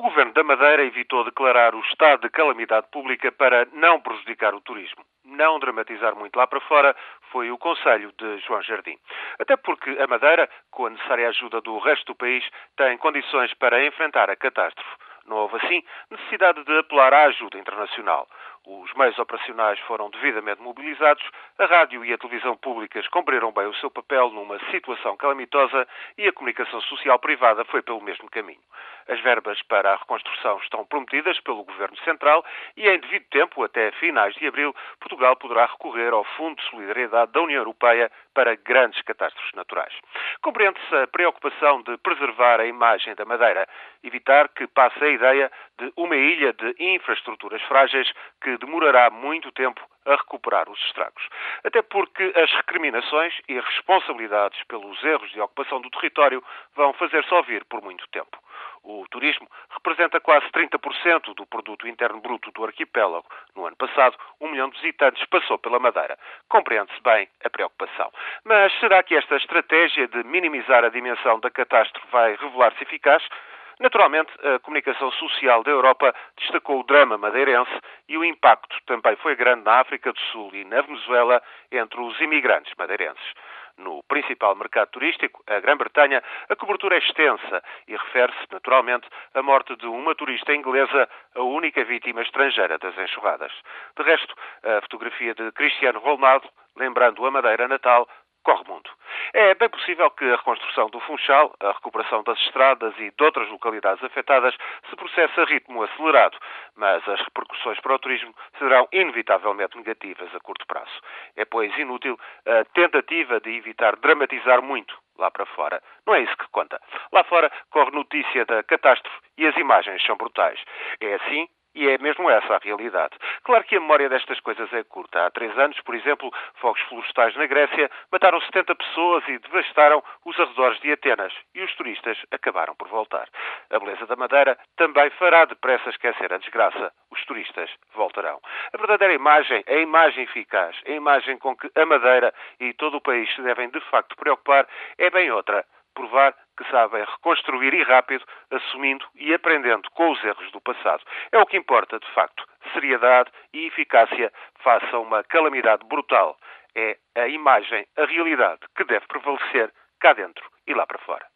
O governo da Madeira evitou declarar o estado de calamidade pública para não prejudicar o turismo. Não dramatizar muito lá para fora foi o conselho de João Jardim. Até porque a Madeira, com a necessária ajuda do resto do país, tem condições para enfrentar a catástrofe. Não houve, assim, necessidade de apelar à ajuda internacional. Os meios operacionais foram devidamente mobilizados, a rádio e a televisão públicas cumpriram bem o seu papel numa situação calamitosa e a comunicação social privada foi pelo mesmo caminho. As verbas para a reconstrução estão prometidas pelo Governo Central e, em devido tempo, até finais de abril, Portugal poderá recorrer ao Fundo de Solidariedade da União Europeia para grandes catástrofes naturais. Compreende-se a preocupação de preservar a imagem da Madeira, evitar que passe a ideia de uma ilha de infraestruturas frágeis que demorará muito tempo a recuperar os estragos. Até porque as recriminações e responsabilidades pelos erros de ocupação do território vão fazer-se ouvir por muito tempo. O turismo representa quase 30% do produto interno bruto do arquipélago. No ano passado, um milhão de visitantes passou pela Madeira. Compreende-se bem a preocupação. Mas será que esta estratégia de minimizar a dimensão da catástrofe vai revelar-se eficaz? Naturalmente, a comunicação social da Europa destacou o drama madeirense e o impacto também foi grande na África do Sul e na Venezuela entre os imigrantes madeirenses. No principal mercado turístico, a Grã-Bretanha, a cobertura é extensa e refere-se, naturalmente, à morte de uma turista inglesa, a única vítima estrangeira das enxurradas. De resto, a fotografia de Cristiano Ronaldo, lembrando a Madeira natal, corre mundo. É bem possível que a reconstrução do Funchal, a recuperação das estradas e de outras localidades afetadas se processe a ritmo acelerado, mas as repercussões para o turismo serão inevitavelmente negativas a curto prazo. É, pois, inútil a tentativa de evitar dramatizar muito lá para fora. Não é isso que conta. Lá fora corre notícia da catástrofe e as imagens são brutais. É assim e é mesmo essa a realidade. Claro que a memória destas coisas é curta. Há três anos, por exemplo, fogos florestais na Grécia mataram 70 pessoas e devastaram os arredores de Atenas. E os turistas acabaram por voltar. A beleza da Madeira também fará depressa esquecer a desgraça. Os turistas voltarão. A verdadeira imagem, a imagem eficaz, a imagem com que a Madeira e todo o país se devem de facto preocupar, é bem outra provar que sabem reconstruir e rápido, assumindo e aprendendo com os erros do passado. É o que importa, de facto. Seriedade e eficácia face a uma calamidade brutal. É a imagem, a realidade que deve prevalecer cá dentro e lá para fora.